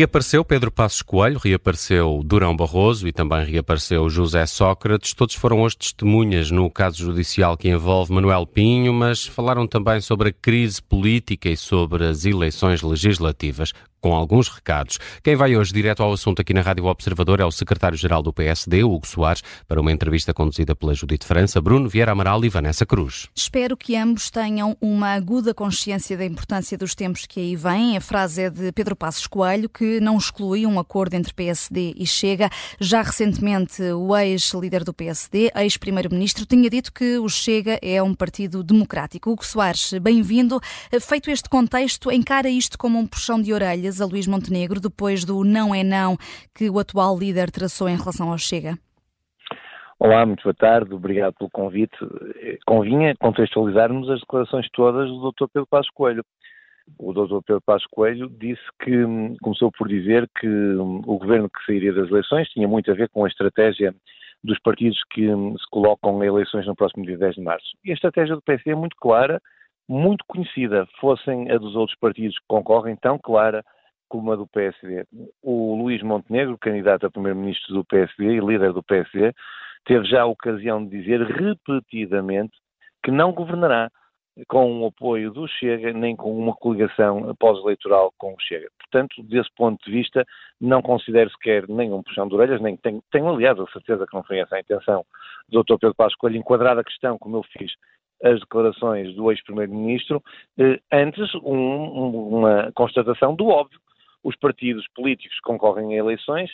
Reapareceu Pedro Passos Coelho, reapareceu Durão Barroso e também reapareceu José Sócrates. Todos foram hoje testemunhas no caso judicial que envolve Manuel Pinho, mas falaram também sobre a crise política e sobre as eleições legislativas com alguns recados. Quem vai hoje direto ao assunto aqui na Rádio Observador é o secretário-geral do PSD, Hugo Soares, para uma entrevista conduzida pela Judite França, Bruno Vieira Amaral e Vanessa Cruz. Espero que ambos tenham uma aguda consciência da importância dos tempos que aí vêm. A frase é de Pedro Passos Coelho, que não exclui um acordo entre PSD e Chega. Já recentemente, o ex-líder do PSD, ex-primeiro-ministro, tinha dito que o Chega é um partido democrático. Hugo Soares, bem-vindo. Feito este contexto, encara isto como um puxão de orelha a Luís Montenegro depois do não é não que o atual líder traçou em relação ao Chega? Olá, muito boa tarde, obrigado pelo convite. Convinha contextualizarmos as declarações todas do Dr. Pedro Passos Coelho. O Dr. Pedro Passos Coelho disse que, começou por dizer que o governo que sairia das eleições tinha muito a ver com a estratégia dos partidos que se colocam em eleições no próximo dia 10 de março. E a estratégia do PSD é muito clara, muito conhecida, fossem a dos outros partidos que concorrem, tão clara como a do PSD. O Luís Montenegro, candidato a primeiro-ministro do PSD e líder do PSD, teve já a ocasião de dizer repetidamente que não governará com o apoio do Chega, nem com uma coligação pós-eleitoral com o Chega. Portanto, desse ponto de vista, não considero sequer nenhum puxão de orelhas, nem tenho, tenho aliás a certeza que não foi essa a intenção do Dr. Pedro Passos Coelho, enquadrar a questão, como eu fiz, as declarações do ex-primeiro-ministro, eh, antes um, uma constatação do óbvio os partidos políticos que concorrem a eleições,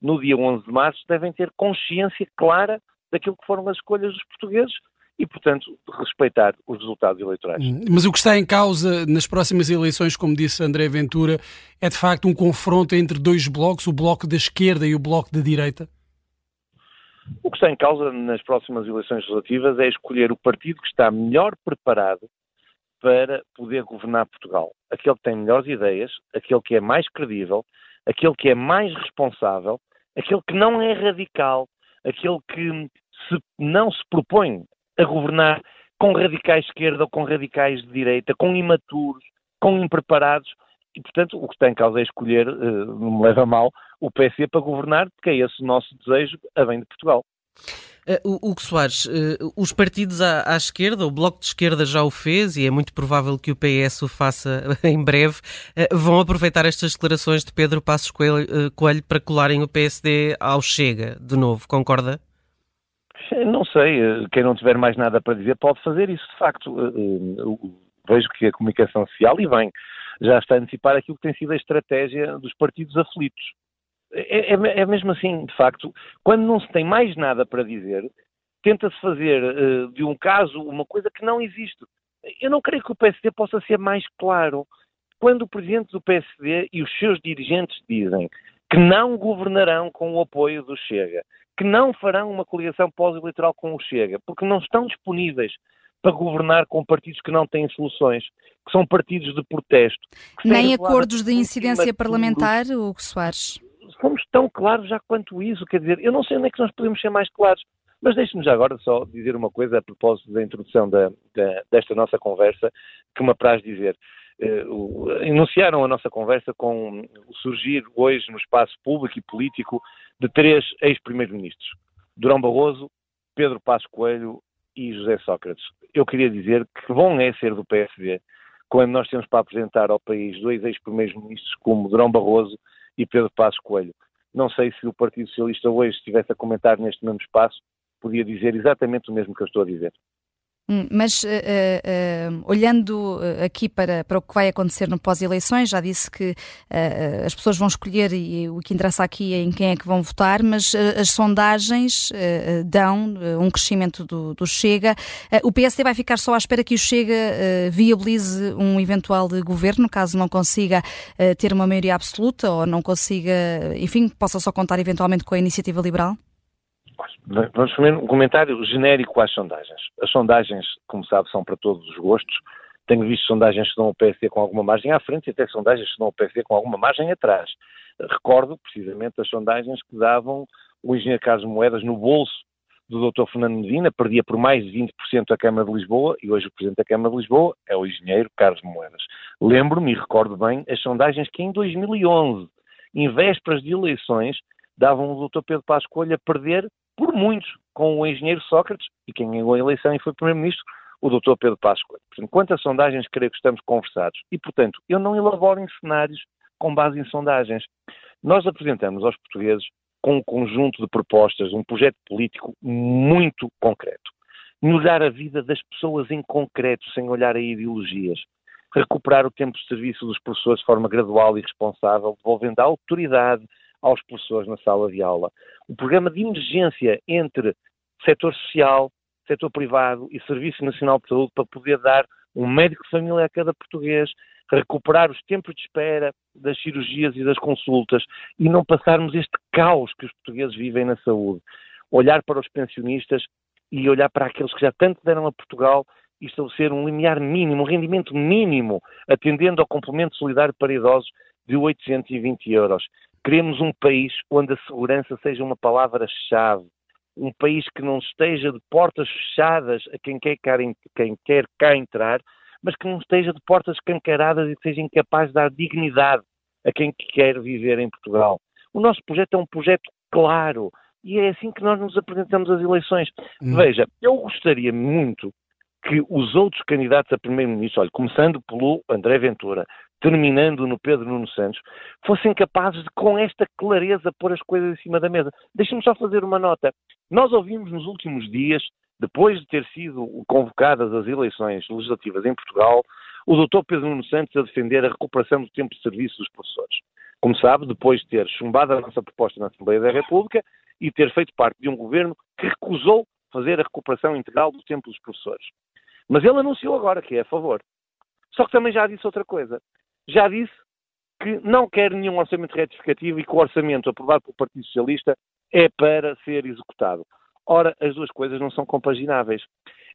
no dia 11 de março, devem ter consciência clara daquilo que foram as escolhas dos portugueses e, portanto, respeitar os resultados eleitorais. Hum, mas o que está em causa nas próximas eleições, como disse André Ventura, é de facto um confronto entre dois blocos, o bloco da esquerda e o bloco da direita? O que está em causa nas próximas eleições legislativas é escolher o partido que está melhor preparado para poder governar Portugal. Aquele que tem melhores ideias, aquele que é mais credível, aquele que é mais responsável, aquele que não é radical, aquele que se, não se propõe a governar com radicais de esquerda ou com radicais de direita, com imaturos, com impreparados. E, portanto, o que está em causa é escolher, uh, não me leva mal, o PC para governar, porque é esse o nosso desejo a bem de Portugal. Uh, Hugo Soares, uh, os partidos à, à, esquerda, o Bloco de Esquerda já o fez e é muito provável que o PS o faça em breve, vão aproveitar estas declarações de Pedro Passos Coelho, Coelho, para colarem o PSD ao Chega, de novo, concorda? Não sei, quem não tiver mais nada para dizer pode fazer isso, de facto. Vejo que a comunicação social, e bem, já está a antecipar aquilo que tem sido a estratégia dos partidos aflitos é, é, é, mesmo assim, de facto, quando não se tem mais nada para dizer, tenta-se fazer de um caso uma coisa que não existe. Eu não creio que o PSD possa ser mais claro. Quando o presidente do PSD e os seus dirigentes dizem que não governarão com o apoio do Chega, que não farão uma coligação pós-eleitoral com o Chega, porque não estão disponíveis para governar com partidos que não têm soluções, que são partidos de protesto. Nem acordos de incidência parlamentar, Hugo Soares? fomos tão claros já quanto isso. Quer dizer, eu não sei onde é que nós podemos ser mais claros. Mas deixe-me já agora só dizer uma coisa a propósito da introdução da, da, desta nossa conversa, que me apraz dizer. Uh, enunciaram a nossa conversa com o surgir hoje no espaço público e político de três ex-primeiros-ministros: Durão Barroso, Pedro Passos Coelho e José Sócrates. Eu queria dizer que bom é ser do PSD quando nós temos para apresentar ao país dois ex-primeiros-ministros como Durão Barroso e Pedro Passos Coelho. Não sei se o Partido Socialista hoje estivesse a comentar neste mesmo espaço, podia dizer exatamente o mesmo que eu estou a dizer. Hum, mas uh, uh, olhando aqui para, para o que vai acontecer no pós-eleições, já disse que uh, as pessoas vão escolher e o que interessa aqui é em quem é que vão votar, mas as sondagens dão um crescimento do, do Chega. o PSD vai ficar só à espera que o Chega viabilize um eventual governo, caso não consiga ter uma maioria absoluta ou não consiga, enfim, possa só contar eventualmente com a iniciativa liberal? Vamos fazer um comentário genérico às sondagens. As sondagens, como sabe, são para todos os gostos. Tenho visto sondagens que dão o PSD com alguma margem à frente e até sondagens que dão o PSD com alguma margem atrás. Recordo precisamente as sondagens que davam o engenheiro Carlos Moedas no bolso do Dr. Fernando Medina, perdia por mais de 20% a Câmara de Lisboa e hoje o Presidente da Câmara de Lisboa é o engenheiro Carlos Moedas. Lembro-me e recordo bem as sondagens que em 2011 em vésperas de eleições, davam o Dr. Pedro Passos Coelho a perder por muitos com o engenheiro Sócrates e quem ganhou a eleição e foi Primeiro-Ministro, o Dr. Pedro Coelho. Portanto, quanto sondagens, creio que estamos conversados. E, portanto, eu não elaboro em cenários com base em sondagens. Nós apresentamos aos portugueses com um conjunto de propostas, um projeto político muito concreto. Melhorar a vida das pessoas em concreto, sem olhar a ideologias. Recuperar o tempo de serviço dos professores de forma gradual e responsável, devolvendo a autoridade aos professores na sala de aula. O programa de emergência entre setor social, setor privado e Serviço Nacional de Saúde para poder dar um médico de família a cada português, recuperar os tempos de espera das cirurgias e das consultas e não passarmos este caos que os portugueses vivem na saúde. Olhar para os pensionistas e olhar para aqueles que já tanto deram a Portugal e estabelecer um limiar mínimo, um rendimento mínimo, atendendo ao complemento solidário para idosos de 820 euros. Queremos um país onde a segurança seja uma palavra-chave, um país que não esteja de portas fechadas a quem quer, quem quer cá entrar, mas que não esteja de portas escancaradas e que seja incapaz de dar dignidade a quem quer viver em Portugal. O nosso projeto é um projeto claro e é assim que nós nos apresentamos às eleições. Hum. Veja, eu gostaria muito que os outros candidatos a primeiro-ministro, olha, começando pelo André Ventura, terminando no Pedro Nuno Santos, fossem capazes de, com esta clareza, pôr as coisas em cima da mesa. Deixem-me só fazer uma nota. Nós ouvimos nos últimos dias depois de ter sido convocadas as eleições legislativas em Portugal, o Dr. Pedro Nuno Santos a defender a recuperação do tempo de serviço dos professores. Como sabe, depois de ter chumbado a nossa proposta na Assembleia da República e ter feito parte de um governo que recusou fazer a recuperação integral do tempo dos professores. Mas ele anunciou agora que é a favor. Só que também já disse outra coisa. Já disse que não quer nenhum orçamento retificativo e que o orçamento aprovado pelo Partido Socialista é para ser executado. Ora, as duas coisas não são compagináveis.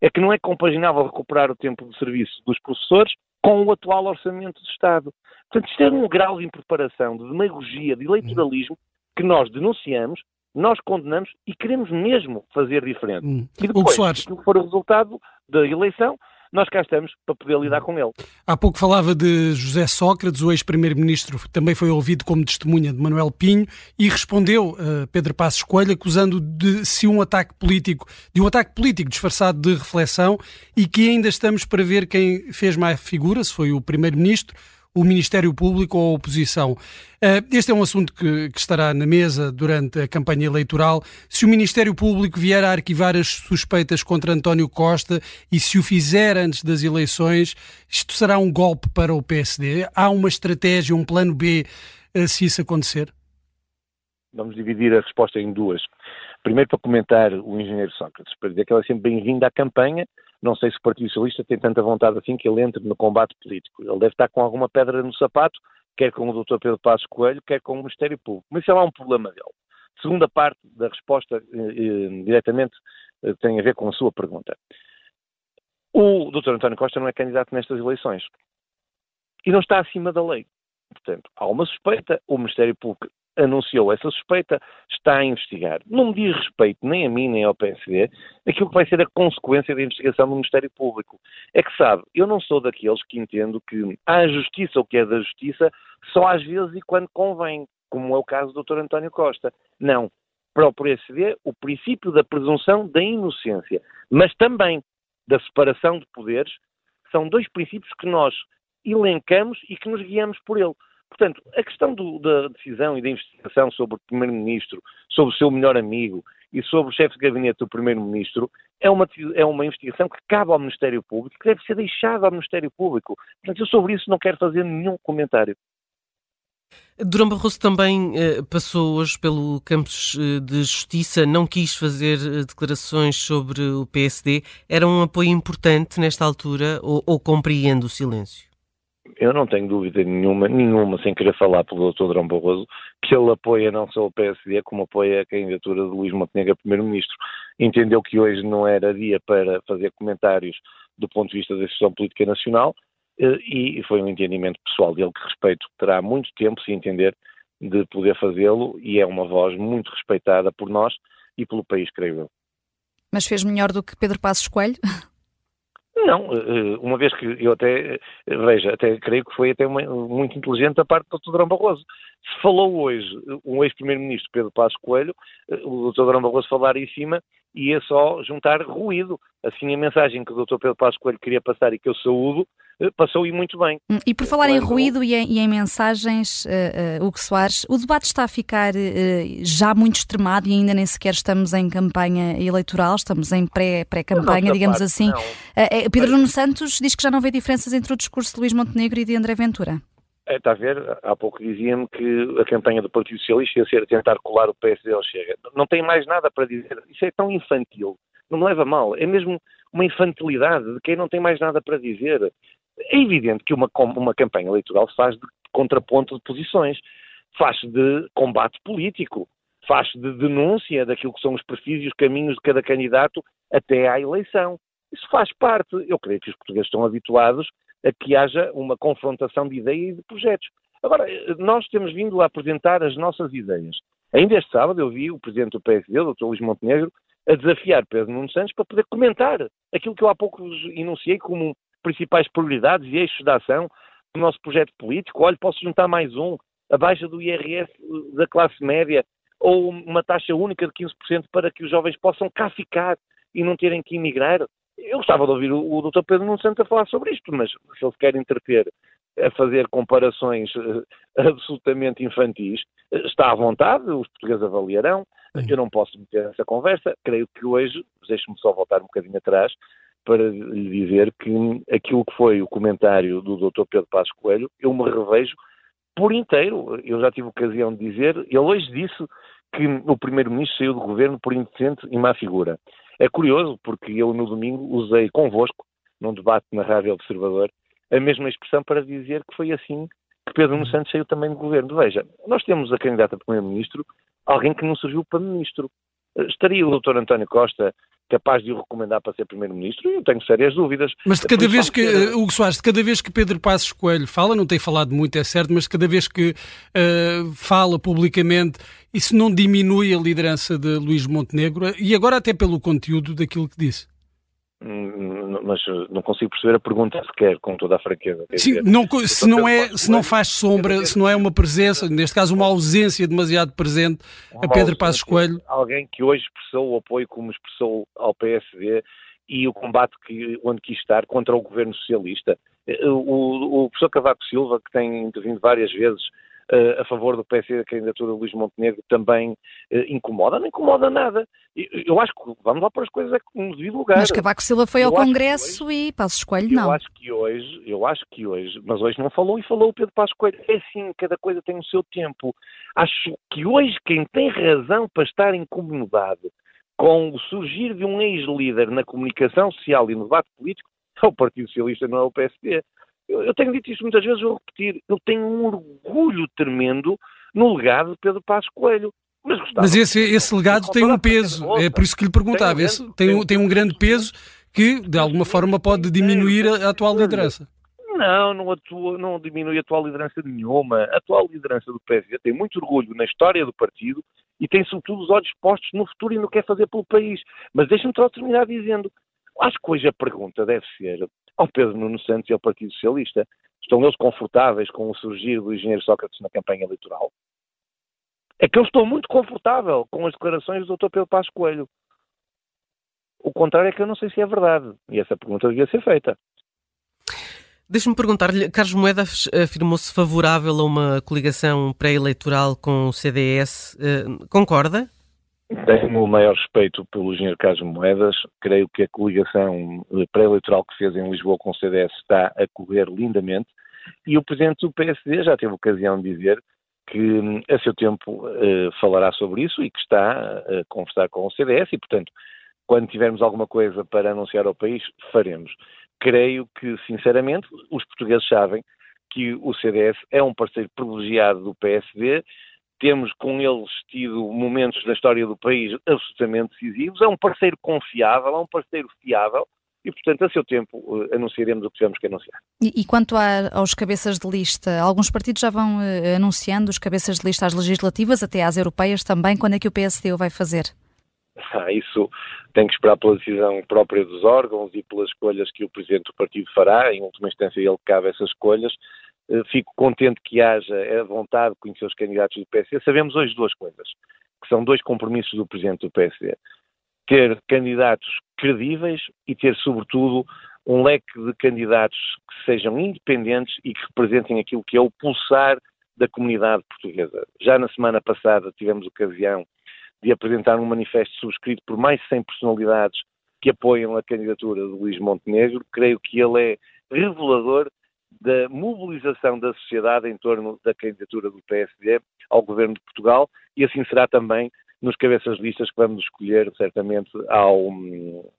É que não é compaginável recuperar o tempo de serviço dos professores com o atual orçamento do Estado. Portanto, isto é um grau de impreparação, de demagogia, de eleitoralismo que nós denunciamos, nós condenamos e queremos mesmo fazer diferente. Hum. E depois, se for o resultado da eleição, nós cá estamos para poder lidar com ele. Há pouco falava de José Sócrates, o ex-primeiro-ministro, também foi ouvido como testemunha de Manuel Pinho e respondeu a Pedro Passos Coelho acusando de se um ataque político, de um ataque político disfarçado de reflexão e que ainda estamos para ver quem fez mais figura, se foi o primeiro-ministro o Ministério Público ou a oposição. Eh, este é um assunto que, que, estará na mesa durante a campanha eleitoral. Se o Ministério Público vier a arquivar as suspeitas contra António Costa e se o fizer antes das eleições, isto será um golpe para o PSD? Há uma estratégia, um plano B, eh, se isso acontecer? Vamos dividir a resposta em duas. Primeiro, para comentar o engenheiro Sócrates, para dizer que ele é sempre bem-vindo à campanha, não sei se o Partido Socialista tem tanta vontade assim que ele entre no combate político. Ele deve estar com alguma pedra no sapato, quer com o Dr. Pedro Passos Coelho, quer com o Ministério Público. Mas isso é lá um problema dele. Segunda parte da resposta, eh, eh, diretamente, eh, tem a ver com a sua pergunta. O Dr. António Costa não é candidato nestas eleições. E não está acima da lei. Portanto, há uma suspeita, o Ministério Público anunciou essa suspeita, está a investigar. Não me diz respeito nem a mim nem ao PSD aquilo que vai ser a consequência da investigação do Ministério Público. É que sabe, eu não sou daqueles que entendo que há justiça o que é da justiça só às vezes e quando convém, como é o caso do Dr. António Costa. Não. Para o PSD, o princípio da presunção da inocência, mas também da separação de poderes, são dois princípios que nós elencamos e que nos guiamos por ele. Portanto, a questão do, da decisão e da investigação sobre o Primeiro-Ministro, sobre o seu melhor amigo e sobre o chefe de gabinete do Primeiro-Ministro é uma, é uma investigação que cabe ao Ministério Público, que deve ser deixada ao Ministério Público. Portanto, eu sobre isso não quero fazer nenhum comentário. Durão Barroso também eh, passou hoje pelo campus eh, de justiça, não quis fazer eh, declarações sobre o PSD. Era um apoio importante nesta altura ou, ou compreende o silêncio? Eu não tenho dúvida nenhuma, nenhuma, sem querer falar pelo Dr. Drão Barroso, que ele apoia não só o PSD, como apoia a candidatura de Luís Montenegro a Primeiro-Ministro. Entendeu que hoje não era dia para fazer comentários do ponto de vista da decisão política nacional eh, e foi um entendimento pessoal dele que respeito. Terá muito tempo, se entender, de poder fazê-lo e é uma voz muito respeitada por nós e pelo país, creio eu. Mas fez melhor do que Pedro Passos Coelho? Não, eh, uma vez que eu até, veja, até creio que foi até uma, muito inteligente a parte do Dr. Drão Barroso. Se falou hoje um ex-primeiro-ministro, Pedro Passos Coelho, o Dr. Drão Barroso falar em cima ia só juntar ruído. Assim, a mensagem que o Dr. Pedro Passos Coelho queria passar e que eu saúdo, eh, passou e muito bem. Hum, e por falar em ruído e em, e em mensagens, uh, uh, Hugo Soares, o debate está a ficar uh, já muito extremado e ainda nem sequer estamos em campanha eleitoral, estamos em pré-campanha, pré digamos parte, assim. Uh, Pedro Nuno Santos diz que já não vê diferenças entre o discurso de Luís Montenegro e de André Ventura. É, está a ver, há pouco dizia-me que a campanha do Partido Socialista ia ser tentar colar o PSD ao Chega. Não tem mais nada para dizer. Isso é tão infantil. Não me leva mal. É mesmo uma infantilidade de quem não tem mais nada para dizer. É evidente que uma, uma campanha eleitoral se faz de contraponto de posições, faz de combate político, faz de denúncia daquilo que são os perfis e os caminhos de cada candidato até à eleição. Isso faz parte. Eu creio que os portugueses estão habituados a que haja uma confrontação de ideias e de projetos. Agora, nós temos vindo a apresentar as nossas ideias. Ainda este sábado eu vi o Presidente do PSD, o Dr. Luís Montenegro, a desafiar Pedro Nuno Santos para poder comentar aquilo que eu há pouco enunciei como principais prioridades e eixos de ação do nosso projeto político. Olha, posso juntar mais um, a baixa do IRS da classe média ou uma taxa única de 15% para que os jovens possam cá ficar e não terem que emigrar. Eu gostava de ouvir o, o Dr. Pedro Nuno Santos a falar sobre isto, mas se ele quer entreter a fazer comparações uh, absolutamente infantis, uh, está à vontade, os portugueses avaliarão. Eu não posso meter essa conversa. Creio que hoje, deixe-me só voltar um bocadinho atrás, para lhe dizer que aquilo que foi o comentário do Dr. Pedro Passos Coelho, eu me revejo por inteiro. Eu já tive ocasião de dizer, ele hoje disse que o Primeiro-Ministro saiu do governo por indecente e má figura. É curioso, porque eu no domingo usei convosco, num debate na Rádio Observador, a mesma expressão para dizer que foi assim que Pedro Nuno Santos saiu também do governo. Veja, nós temos a candidata a Primeiro-Ministro, alguém que não surgiu para Ministro. Estaria o Dr. António Costa capaz de o recomendar para ser Primeiro-Ministro, eu tenho sérias dúvidas. Mas de cada vez que, ter... Hugo Soares, de cada vez que Pedro Passos Coelho fala, não tem falado muito, é certo, mas de cada vez que uh, fala publicamente, isso não diminui a liderança de Luís Montenegro, e agora até pelo conteúdo daquilo que disse. Mas eh, não consigo perceber a pergunta sequer, com toda a franqueza. Sim, dizer, não, se, não é, se não faz sombra, se não é uma presença, neste caso uma ausência demasiado presente a Pedro Passos Coelho. Alguém que hoje expressou o apoio como expressou ao PSD e o combate que, onde quis estar contra o governo socialista. Eh, o, o professor Cavaco Silva, que tem intervindo várias vezes uh, a favor do PSD da candidatura de Luís Montenegro também uh, incomoda? Não incomoda nada. Eu, eu acho que vamos lá para as coisas no devido lugar. Mas Cavaco Silva foi eu ao Congresso hoje, e Passos Coelho não. Eu acho que hoje, eu acho que hoje, mas hoje não falou e falou o Pedro Passos Coelho. É assim, cada coisa tem o seu tempo. Acho que hoje quem tem razão para estar incomodado com o surgir de um ex-líder na comunicação social e no debate político é o Partido Socialista, não é o PSD. Eu, eu, tenho dito isto muitas vezes, vou repetir. Eu tenho um orgulho tremendo no legado de Pedro Passos Coelho. Mas, mas esse, esse legado tem um peso, é por isso que lhe perguntava. Tem um, grande, tem, um, tem um grande peso que, de alguma forma, pode diminuir a atual liderança. Não, não, atua, não diminui a atual liderança nenhuma. A atual liderança do PSD tem muito orgulho na história do partido e tem, sobretudo, os olhos postos no futuro e no que quer fazer pelo país. Mas deixe-me só terminar dizendo: acho que hoje a pergunta deve ser ao Pedro Nuno Santos e ao Partido Socialista. Estão eles confortáveis com o surgir do engenheiro Sócrates na campanha eleitoral? É que eu estou muito confortável com as declarações do Dr. Pedro Passos Coelho. O contrário é que eu não sei se é verdade. E essa pergunta devia ser feita. Deixe-me perguntar-lhe, Carlos Moedas afirmou-se favorável a uma coligação pré-eleitoral com o CDS. Uh, concorda? Tenho o maior respeito pelo engenheiro Carlos Moedas. Creio que a coligação pré-eleitoral que fez em Lisboa com o CDS está a correr lindamente. E o presidente do PSD já teve ocasião de dizer que a seu tempo uh, falará sobre isso e que está a conversar com o CDS e, portanto, quando tivermos alguma coisa para anunciar ao país, faremos. Creio que, sinceramente, os portugueses sabem que o CDS é um parceiro privilegiado do PSD temos com eles tido momentos da história do país absolutamente decisivos. É um parceiro confiável, é um parceiro fiável e, portanto, a seu tempo eh, anunciaremos o que tivermos que anunciar. E, e quanto a, aos cabeças de lista, alguns partidos já vão uh, anunciando os cabeças de lista às legislativas, até às europeias também. Quando é que o PSD o vai fazer? isso tem que esperar pela decisão própria dos órgãos e pelas escolhas que o Presidente do Partido fará, em última instância ele cabe essas escolhas. Eh, fico contente que haja a vontade de conhecer os candidatos do PSD. Sabemos hoje duas coisas, que são dois compromissos do Presidente do PSD. Ter candidatos credíveis e ter, sobretudo, um leque de candidatos que sejam independentes e que representem aquilo que é o pulsar da comunidade portuguesa. Já na semana passada tivemos ocasião de apresentar um manifesto subscrito por mais de 100 personalidades que apoiam a candidatura de Luís Montenegro. Creio que ele é revelador da mobilização da sociedade em torno da candidatura do PSD ao governo de Portugal e assim será também nos cabeças de listas que vamos escolher, certamente, ao,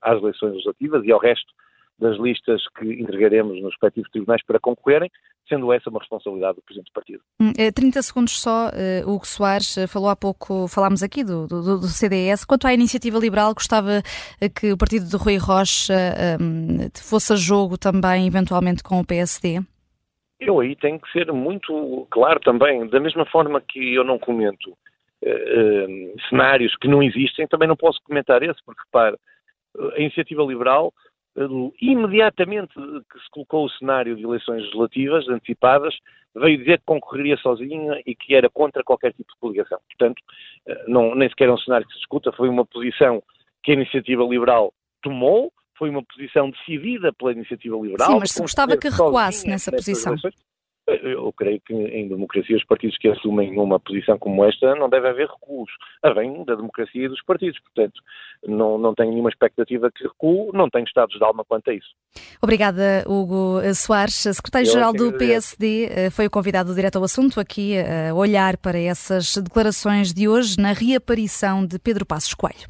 às eleições legislativas e ao resto das listas que entregaremos nos respectivos tribunais para concorrerem, sendo essa uma responsabilidade do Presidente do Partido. 30 hum, eh, segundos só, uh, Hugo Soares, eh, falou há pouco, falámos aqui do, do, do, CDS. Quanto à iniciativa liberal, gostava que o partido de Rui Rocha um, fosse a jogo também, eventualmente, com o PSD? Eu aí tenho que ser muito claro também, da mesma forma que eu não comento uh, uh, cenários que não existem, também não posso comentar esse, porque, repare, a iniciativa liberal imediatamente que se colocou o cenário de eleições legislativas antecipadas, veio dizer que concorreria sozinha e que era contra qualquer tipo de coligação. Portanto, eh, não, nem sequer é um cenário que se discuta, foi uma posição que a iniciativa liberal tomou, foi uma posição decidida pela iniciativa liberal. Sim, mas se gostava que recuasse nessa posição. Eu creio que em democracia os partidos que assumem uma posição como esta não deve haver recuos. Vem da democracia e dos partidos. Portanto, não, não tenho nenhuma expectativa que recuo, não tenho estados de alma quanto a isso. Obrigada, Hugo Soares. Secretário-Geral do PSD eh, foi o convidado direto ao assunto aqui a olhar para essas declarações de hoje na reaparição de Pedro Passos Coelho.